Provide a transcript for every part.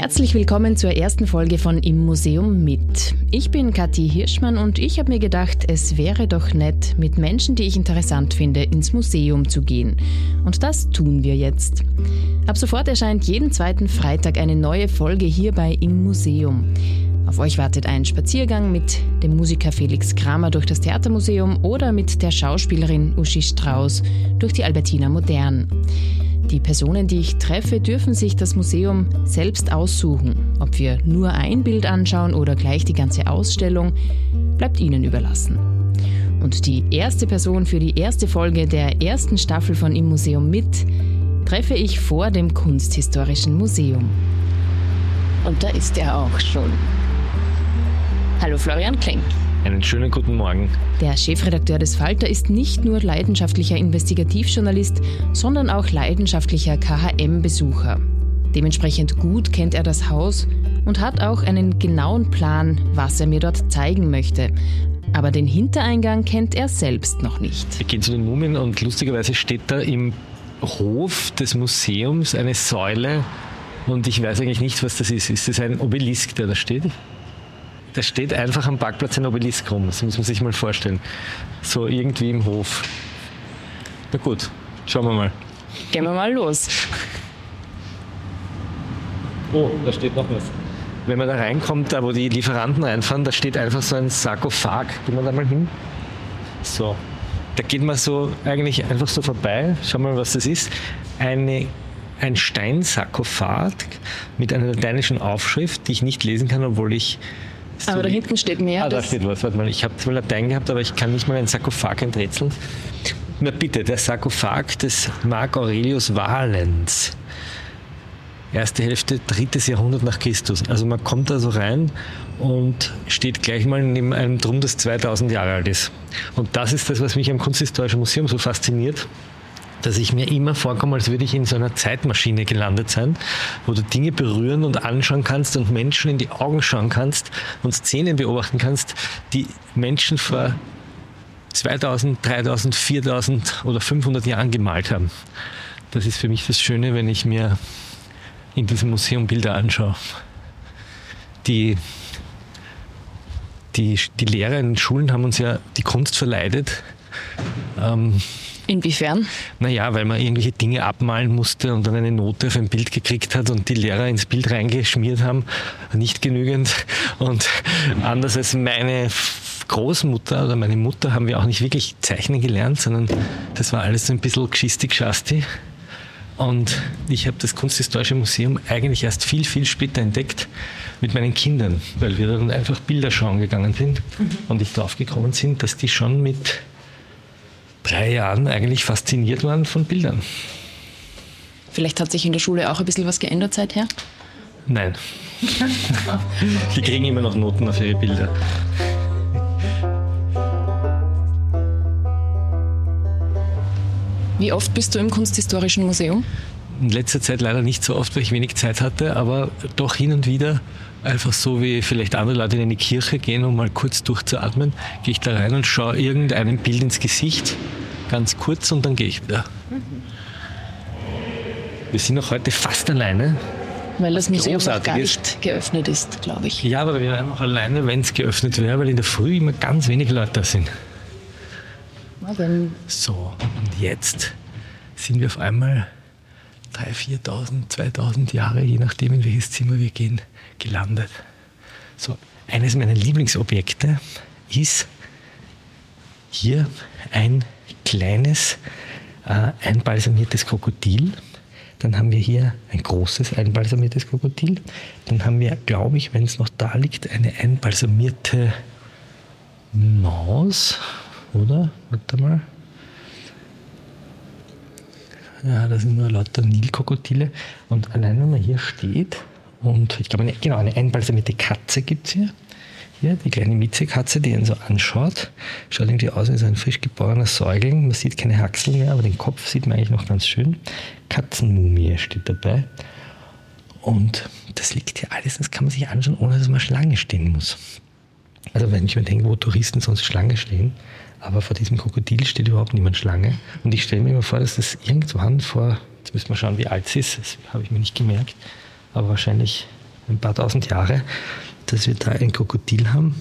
Herzlich willkommen zur ersten Folge von Im Museum mit. Ich bin Kathi Hirschmann und ich habe mir gedacht, es wäre doch nett, mit Menschen, die ich interessant finde, ins Museum zu gehen. Und das tun wir jetzt. Ab sofort erscheint jeden zweiten Freitag eine neue Folge hier bei Im Museum. Auf euch wartet ein Spaziergang mit dem Musiker Felix Kramer durch das Theatermuseum oder mit der Schauspielerin Uschi Strauß durch die Albertina Modern. Die Personen, die ich treffe, dürfen sich das Museum selbst aussuchen. Ob wir nur ein Bild anschauen oder gleich die ganze Ausstellung, bleibt ihnen überlassen. Und die erste Person für die erste Folge der ersten Staffel von Im Museum mit treffe ich vor dem Kunsthistorischen Museum. Und da ist er auch schon. Hallo Florian Kling. Einen schönen guten Morgen. Der Chefredakteur des Falter ist nicht nur leidenschaftlicher Investigativjournalist, sondern auch leidenschaftlicher KHM-Besucher. Dementsprechend gut kennt er das Haus und hat auch einen genauen Plan, was er mir dort zeigen möchte. Aber den Hintereingang kennt er selbst noch nicht. Wir gehen zu den Mumien und lustigerweise steht da im Hof des Museums eine Säule und ich weiß eigentlich nicht, was das ist. Ist das ein Obelisk, der da steht? Da steht einfach am Parkplatz ein Obelisk rum. Das muss man sich mal vorstellen. So irgendwie im Hof. Na gut, schauen wir mal. Gehen wir mal los. Oh, da steht noch was. Wenn man da reinkommt, da wo die Lieferanten reinfahren, da steht einfach so ein Sarkophag. Gehen wir da mal hin. So. Da geht man so eigentlich einfach so vorbei. Schauen wir mal, was das ist. Eine ein Steinsarkophag mit einer lateinischen Aufschrift, die ich nicht lesen kann, obwohl ich so aber da hinten steht mehr. Ah, da steht was. Warte mal, ich habe zwar Latein gehabt, aber ich kann nicht mal einen Sarkophag enträtseln. Na bitte, der Sarkophag des Marc Aurelius Valens. Erste Hälfte, drittes Jahrhundert nach Christus. Also man kommt da so rein und steht gleich mal neben einem Drum, das 2000 Jahre alt ist. Und das ist das, was mich am Kunsthistorischen Museum so fasziniert dass ich mir immer vorkomme, als würde ich in so einer Zeitmaschine gelandet sein, wo du Dinge berühren und anschauen kannst und Menschen in die Augen schauen kannst und Szenen beobachten kannst, die Menschen vor 2000, 3000, 4000 oder 500 Jahren gemalt haben. Das ist für mich das Schöne, wenn ich mir in diesem Museum Bilder anschaue. Die, die, die Lehrer in den Schulen haben uns ja die Kunst verleidet. Ähm, Inwiefern? Naja, weil man irgendwelche Dinge abmalen musste und dann eine Note auf ein Bild gekriegt hat und die Lehrer ins Bild reingeschmiert haben, nicht genügend. Und anders als meine Großmutter oder meine Mutter haben wir auch nicht wirklich zeichnen gelernt, sondern das war alles so ein bisschen Geschisti-Geschasti. Und ich habe das Kunsthistorische Museum eigentlich erst viel, viel später entdeckt mit meinen Kindern, weil wir dann einfach Bilder schauen gegangen sind mhm. und ich drauf gekommen sind, dass die schon mit drei Jahren eigentlich fasziniert waren von Bildern. Vielleicht hat sich in der Schule auch ein bisschen was geändert seither? Nein. Die kriegen immer noch Noten auf ihre Bilder. Wie oft bist du im Kunsthistorischen Museum? In letzter Zeit leider nicht so oft, weil ich wenig Zeit hatte, aber doch hin und wieder, einfach so wie vielleicht andere Leute in eine Kirche gehen, um mal kurz durchzuatmen, gehe ich da rein und schaue irgendeinem Bild ins Gesicht ganz kurz und dann gehe ich wieder. Mhm. Wir sind auch heute fast alleine. Weil das Museum noch gar nicht geöffnet ist, glaube ich. Ja, aber wir wären auch alleine, wenn es geöffnet wäre, weil in der Früh immer ganz wenig Leute da sind. So, und jetzt sind wir auf einmal 3.000, 4.000, 2.000 Jahre, je nachdem, in welches Zimmer wir gehen, gelandet. So, eines meiner Lieblingsobjekte ist hier ein kleines äh, einbalsamiertes Krokodil. Dann haben wir hier ein großes einbalsamiertes Krokodil. Dann haben wir, glaube ich, wenn es noch da liegt, eine einbalsamierte Maus, oder? Warte mal. Ja, das sind nur lauter Nilkrokodile. Und allein wenn man hier steht, und ich glaube, eine, genau, eine einbalsamierte Katze gibt es hier. Hier, die kleine Miezekatze, die ihn so anschaut. Schaut irgendwie aus wie so ein frisch geborener Säugling. Man sieht keine Haxel mehr, aber den Kopf sieht man eigentlich noch ganz schön. Katzenmumie steht dabei. Und das liegt hier alles, das kann man sich anschauen, ohne dass man Schlange stehen muss. Also wenn ich mir denke, wo Touristen sonst Schlange stehen, aber vor diesem Krokodil steht überhaupt niemand Schlange. Und ich stelle mir immer vor, dass das irgendwann vor, jetzt müssen wir schauen, wie alt es ist, das habe ich mir nicht gemerkt, aber wahrscheinlich ein paar tausend Jahre, dass wir da ein Krokodil haben,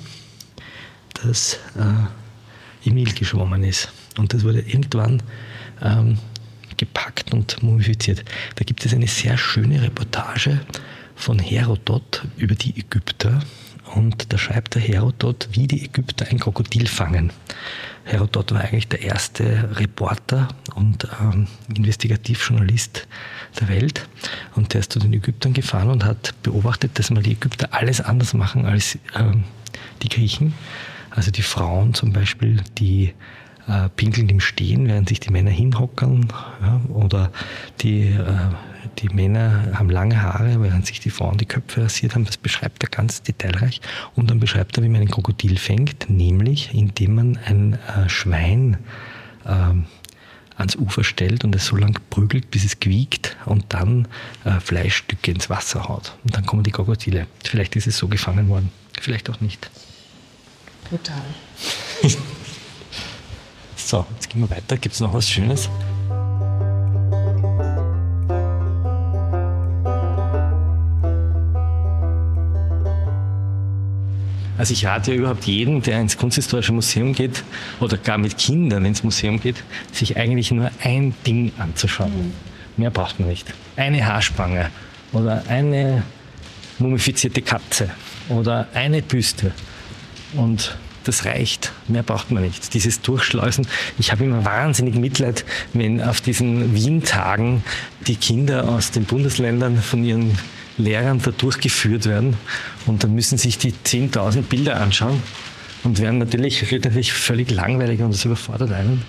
das äh, im Nil geschwommen ist. Und das wurde irgendwann ähm, gepackt und mumifiziert. Da gibt es eine sehr schöne Reportage von Herodot über die Ägypter. Und da schreibt der Herodot, wie die Ägypter ein Krokodil fangen. Herodot war eigentlich der erste Reporter und ähm, Investigativjournalist der Welt. Und der ist zu den Ägyptern gefahren und hat beobachtet, dass mal die Ägypter alles anders machen als ähm, die Griechen. Also die Frauen zum Beispiel, die äh, pinkeln im Stehen, während sich die Männer hinhockern. Ja, oder die, äh, die Männer haben lange Haare, während sich die Frauen die Köpfe rasiert haben. Das beschreibt er ganz detailreich. Und dann beschreibt er, wie man ein Krokodil fängt, nämlich indem man ein äh, Schwein ähm, ans Ufer stellt und es so lange prügelt, bis es quiekt und dann äh, Fleischstücke ins Wasser haut. Und dann kommen die Krokodile. Vielleicht ist es so gefangen worden, vielleicht auch nicht. Brutal. So, jetzt gehen wir weiter. Gibt es noch was Schönes? Also ich rate ja überhaupt jeden, der ins Kunsthistorische Museum geht oder gar mit Kindern ins Museum geht, sich eigentlich nur ein Ding anzuschauen. Mhm. Mehr braucht man nicht. Eine Haarspange oder eine mumifizierte Katze oder eine Büste. Und das reicht. Mehr braucht man nicht. Dieses Durchschleusen. Ich habe immer wahnsinnig Mitleid, wenn auf diesen Wien-Tagen die Kinder aus den Bundesländern von ihren Lehrern da durchgeführt werden und dann müssen sich die 10.000 Bilder anschauen und werden natürlich, natürlich völlig langweilig und das überfordert einen.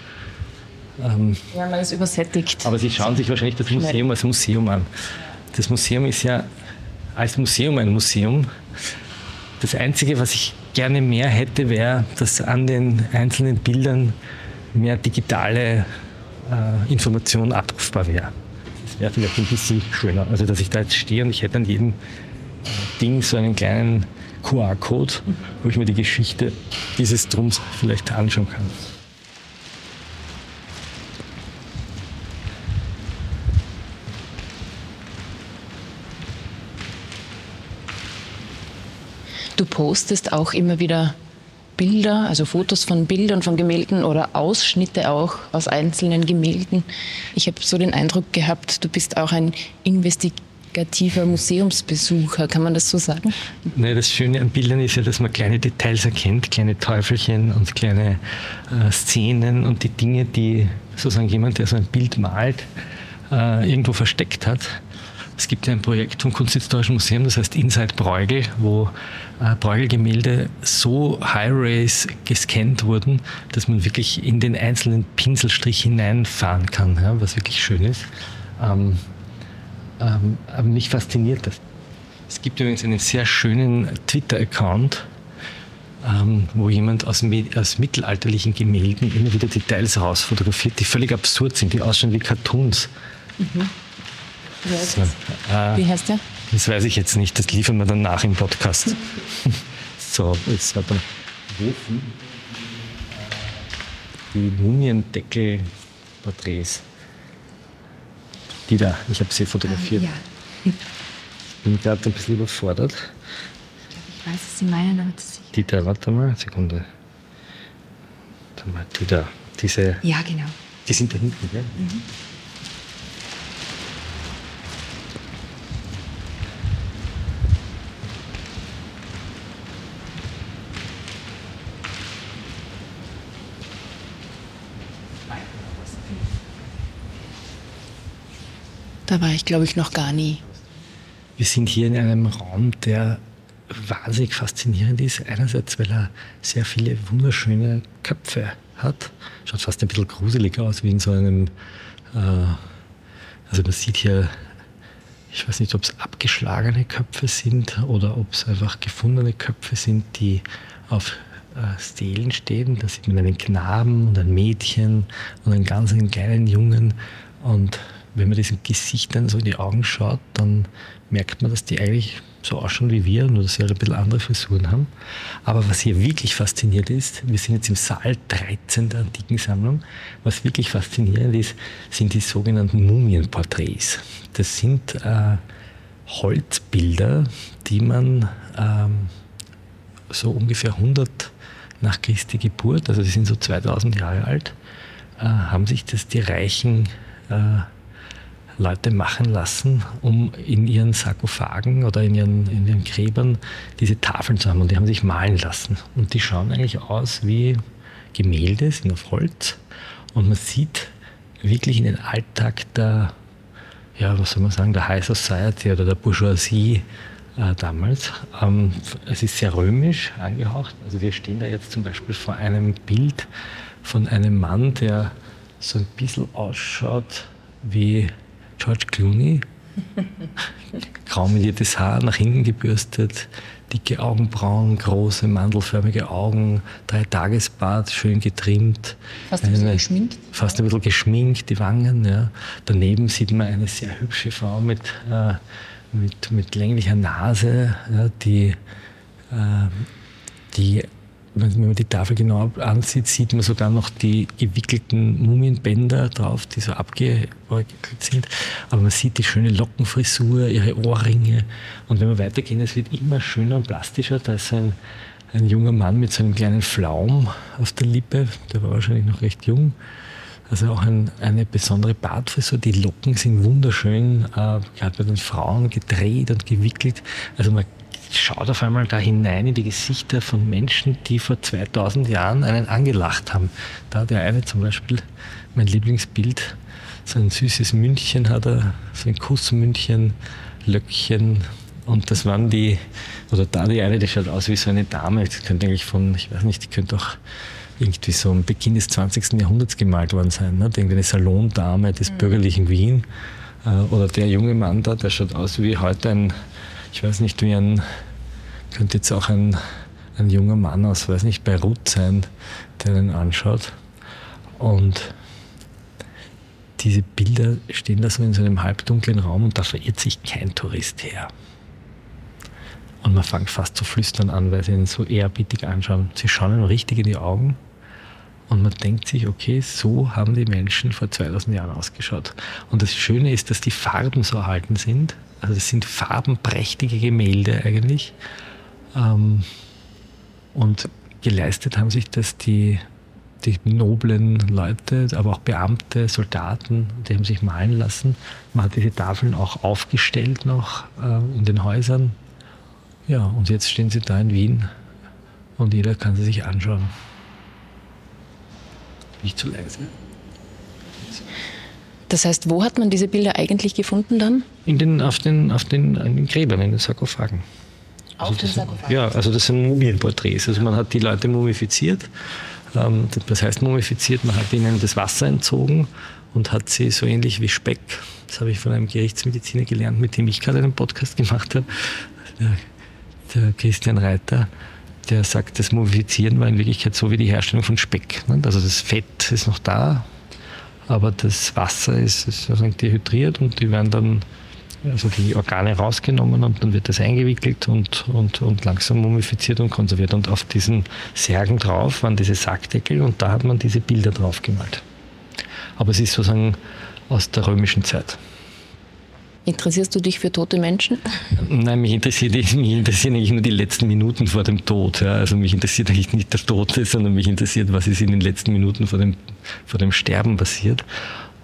Ähm, ja, man ist übersättigt. Aber sie schauen sich wahrscheinlich das Museum als Museum an. Das Museum ist ja als Museum ein Museum. Das Einzige, was ich gerne mehr hätte, wäre, dass an den einzelnen Bildern mehr digitale äh, Information abrufbar wäre. Wäre vielleicht ein bisschen schöner. Also, dass ich da jetzt stehe und ich hätte an jedem Ding so einen kleinen QR-Code, wo ich mir die Geschichte dieses Drums vielleicht anschauen kann. Du postest auch immer wieder Bilder, also Fotos von Bildern, von Gemälden oder Ausschnitte auch aus einzelnen Gemälden. Ich habe so den Eindruck gehabt, du bist auch ein investigativer Museumsbesucher, kann man das so sagen? Nein, das Schöne an Bildern ist ja, dass man kleine Details erkennt, kleine Teufelchen und kleine äh, Szenen und die Dinge, die sozusagen jemand, der so ein Bild malt, äh, irgendwo versteckt hat. Es gibt ja ein Projekt vom Kunsthistorischen Museum, das heißt Inside Bruegel, wo äh, Bruegel-Gemälde so high-res gescannt wurden, dass man wirklich in den einzelnen Pinselstrich hineinfahren kann, ja, was wirklich schön ist. Ähm, ähm, aber mich fasziniert das. Es gibt übrigens einen sehr schönen Twitter-Account, ähm, wo jemand aus, aus, mittelalterlichen Gemälden immer wieder Details rausfotografiert, die völlig absurd sind, die ausschauen wie Cartoons. Mhm. So, äh, Wie heißt der? Das weiß ich jetzt nicht, das liefern wir dann nach im Podcast. so, jetzt hat er Wofen. Die Mumiendeckel-Porträts. Die da, ich habe sie fotografiert. Ah, ja. Ich bin gerade ein bisschen überfordert. Ich weiß, was Sie meinen, aber das Die da, warte mal, Sekunde. Warte mal, die da, diese. Ja, genau. Die sind da hinten, gell? Mhm. Da war ich, glaube ich, noch gar nie. Wir sind hier in einem Raum, der wahnsinnig faszinierend ist. Einerseits, weil er sehr viele wunderschöne Köpfe hat. Schaut fast ein bisschen gruselig aus, wie in so einem. Äh, also man sieht hier, ich weiß nicht, ob es abgeschlagene Köpfe sind oder ob es einfach gefundene Köpfe sind, die auf äh, Stelen stehen. Da sieht man einen Knaben und ein Mädchen und einen ganz kleinen Jungen. Und wenn man diesen Gesichtern so in die Augen schaut, dann merkt man, dass die eigentlich so ausschauen wie wir, nur dass sie halt ein bisschen andere Frisuren haben. Aber was hier wirklich fasziniert ist, wir sind jetzt im Saal 13 der Antikensammlung, was wirklich faszinierend ist, sind die sogenannten Mumienporträts. Das sind äh, Holzbilder, die man ähm, so ungefähr 100 nach Christi Geburt, also die sind so 2000 Jahre alt, äh, haben sich das die reichen äh, Leute machen lassen, um in ihren Sarkophagen oder in ihren, in ihren Gräbern diese Tafeln zu haben. Und die haben sich malen lassen. Und die schauen eigentlich aus wie Gemälde, sind auf Holz. Und man sieht wirklich in den Alltag der, ja, was soll man sagen, der High Society oder der Bourgeoisie äh, damals. Ähm, es ist sehr römisch angehaucht. Also wir stehen da jetzt zum Beispiel vor einem Bild von einem Mann, der so ein bisschen ausschaut wie George Clooney. Graumeliertes Haar, nach hinten gebürstet, dicke Augenbrauen, große mandelförmige Augen, drei Tagesbart, schön getrimmt. Fast ein bisschen geschminkt? Fast ein bisschen geschminkt, die Wangen. Ja. Daneben sieht man eine sehr hübsche Frau mit, äh, mit, mit länglicher Nase, ja, die, äh, die wenn man die Tafel genau ansieht, sieht man sogar noch die gewickelten Mumienbänder drauf, die so abgewickelt sind. Aber man sieht die schöne Lockenfrisur, ihre Ohrringe. Und wenn wir weitergehen, es wird immer schöner und plastischer. Da ist ein, ein junger Mann mit so einem kleinen Flaum auf der Lippe, der war wahrscheinlich noch recht jung. Also auch ein, eine besondere Bartfrisur. Die Locken sind wunderschön, äh, gerade bei den Frauen gedreht und gewickelt. Also man schaut auf einmal da hinein in die Gesichter von Menschen, die vor 2000 Jahren einen angelacht haben. Da hat der eine zum Beispiel, mein Lieblingsbild, so ein süßes Mündchen hat er, so ein Kussmündchen, Löckchen. Und das waren die, oder da die eine, die schaut aus wie so eine Dame. Die könnte eigentlich von, ich weiß nicht, die könnte auch irgendwie so am Beginn des 20. Jahrhunderts gemalt worden sein. Ne? Irgendwie eine Salondame des mhm. bürgerlichen Wien. Äh, oder der junge Mann da, der schaut aus wie heute ein ich weiß nicht, wie ein, könnte jetzt auch ein, ein junger Mann aus, weiß nicht, Beirut sein, der den anschaut. Und diese Bilder stehen da so in so einem halbdunklen Raum und da verirrt sich kein Tourist her. Und man fängt fast zu flüstern an, weil sie ihn so ehrerbietig anschauen. Sie schauen ihm richtig in die Augen und man denkt sich, okay, so haben die Menschen vor 2000 Jahren ausgeschaut. Und das Schöne ist, dass die Farben so erhalten sind. Also das sind farbenprächtige Gemälde eigentlich. Ähm, und geleistet haben sich das die, die noblen Leute, aber auch Beamte, Soldaten, die haben sich malen lassen. Man hat diese Tafeln auch aufgestellt noch äh, in den Häusern. Ja, und jetzt stehen sie da in Wien und jeder kann sie sich anschauen. Nicht zu leise. Das heißt, wo hat man diese Bilder eigentlich gefunden dann? In den, auf, den, auf den, in den Gräbern, in den Sarkophagen. Auf also den Sarkophagen? Ja, also das sind Mumienporträts. Also man hat die Leute mumifiziert. Ähm, das heißt mumifiziert, man hat ihnen das Wasser entzogen und hat sie so ähnlich wie Speck, das habe ich von einem Gerichtsmediziner gelernt, mit dem ich gerade einen Podcast gemacht habe, der, der Christian Reiter, der sagt, das Mumifizieren war in Wirklichkeit so wie die Herstellung von Speck. Also das Fett ist noch da, aber das Wasser ist, sozusagen dehydriert und die werden dann, also die Organe rausgenommen und dann wird das eingewickelt und, und, und langsam mumifiziert und konserviert. Und auf diesen Särgen drauf waren diese Sackdeckel und da hat man diese Bilder drauf gemalt. Aber es ist sozusagen aus der römischen Zeit. Interessierst du dich für tote Menschen? Nein, mich interessiert mich interessieren eigentlich nur die letzten Minuten vor dem Tod. Ja. Also mich interessiert eigentlich nicht der Tote, sondern mich interessiert, was ist in den letzten Minuten vor dem, vor dem Sterben passiert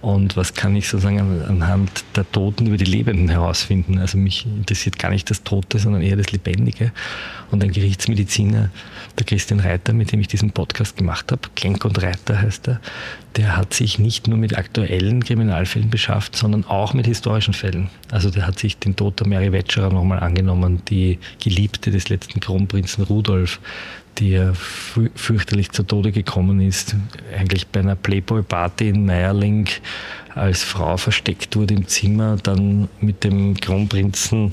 und was kann ich sozusagen anhand der Toten über die Lebenden herausfinden. Also mich interessiert gar nicht das Tote, sondern eher das Lebendige. Und ein Gerichtsmediziner, der Christian Reiter, mit dem ich diesen Podcast gemacht habe, Klenk und Reiter heißt er, der hat sich nicht nur mit aktuellen Kriminalfällen beschafft, sondern auch mit historischen Fällen. Also der hat sich den Tod der Mary Wetscherer nochmal angenommen, die Geliebte des letzten Kronprinzen Rudolf, die ja fürchterlich zu Tode gekommen ist, eigentlich bei einer Playboy-Party in Meierling als Frau versteckt wurde im Zimmer, dann mit dem Kronprinzen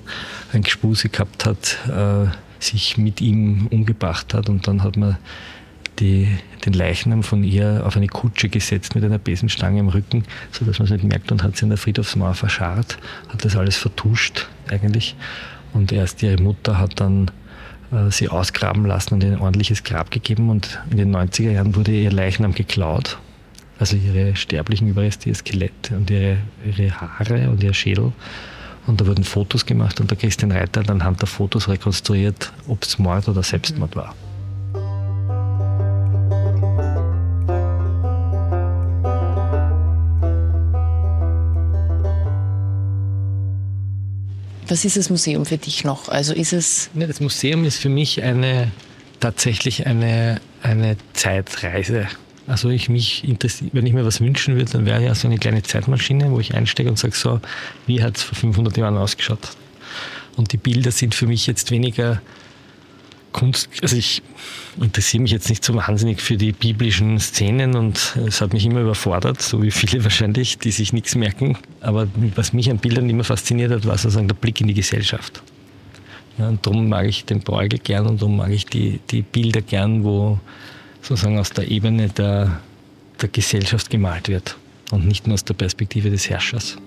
ein Gespuse gehabt hat, äh, sich mit ihm umgebracht hat und dann hat man die, den Leichnam von ihr auf eine Kutsche gesetzt mit einer Besenstange im Rücken, sodass man es nicht merkt und hat sie in der Friedhofsmauer verscharrt, hat das alles vertuscht eigentlich. Und erst ihre Mutter hat dann sie ausgraben lassen und ein ordentliches Grab gegeben. Und in den 90er Jahren wurde ihr Leichnam geklaut. Also ihre sterblichen Überreste, ihr Skelett und ihre, ihre Haare und ihr Schädel. Und da wurden Fotos gemacht und der Christian Reiter hat anhand der Fotos rekonstruiert, ob es Mord oder Selbstmord war. Was ist das Museum für dich noch? Also ist es. Ja, das Museum ist für mich eine tatsächlich eine, eine Zeitreise. Also ich mich wenn ich mir was wünschen würde, dann wäre ja so eine kleine Zeitmaschine, wo ich einstecke und sage so, wie hat es vor 500 Jahren ausgeschaut? Und die Bilder sind für mich jetzt weniger Kunst, also ich interessiere mich jetzt nicht so wahnsinnig für die biblischen Szenen und es hat mich immer überfordert, so wie viele wahrscheinlich, die sich nichts merken. Aber was mich an Bildern immer fasziniert hat, war sozusagen der Blick in die Gesellschaft. Ja, und darum mag ich den Bruegel gern und darum mag ich die, die Bilder gern, wo sozusagen aus der Ebene der, der Gesellschaft gemalt wird und nicht nur aus der Perspektive des Herrschers.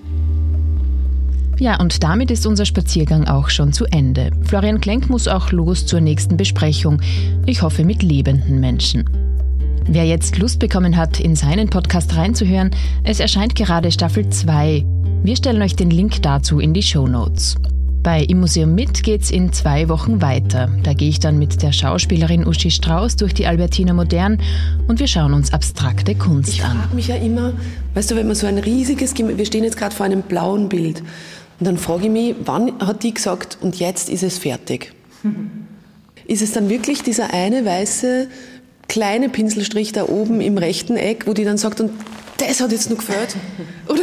Ja, und damit ist unser Spaziergang auch schon zu Ende. Florian Klenk muss auch los zur nächsten Besprechung. Ich hoffe mit lebenden Menschen. Wer jetzt Lust bekommen hat, in seinen Podcast reinzuhören, es erscheint gerade Staffel 2. Wir stellen euch den Link dazu in die Show Notes. Bei Im Museum mit geht's in zwei Wochen weiter. Da gehe ich dann mit der Schauspielerin Uschi Strauß durch die Albertina Modern und wir schauen uns abstrakte Kunst ich an. Ich frage mich ja immer, weißt du, wenn man so ein riesiges, wir stehen jetzt gerade vor einem blauen Bild und dann frage ich mich, wann hat die gesagt, und jetzt ist es fertig? Ist es dann wirklich dieser eine weiße kleine Pinselstrich da oben im rechten Eck, wo die dann sagt, und das hat jetzt noch gefällt? Oder,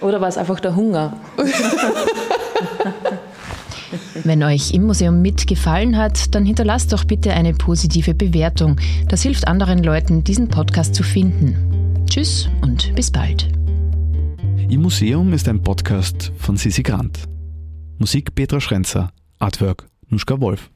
Oder war es einfach der Hunger? Wenn euch im Museum mitgefallen hat, dann hinterlasst doch bitte eine positive Bewertung. Das hilft anderen Leuten, diesen Podcast zu finden. Tschüss und bis bald. Im Museum ist ein Podcast von Sisi Grant. Musik Petra Schrenzer, Artwork Nuschka Wolf.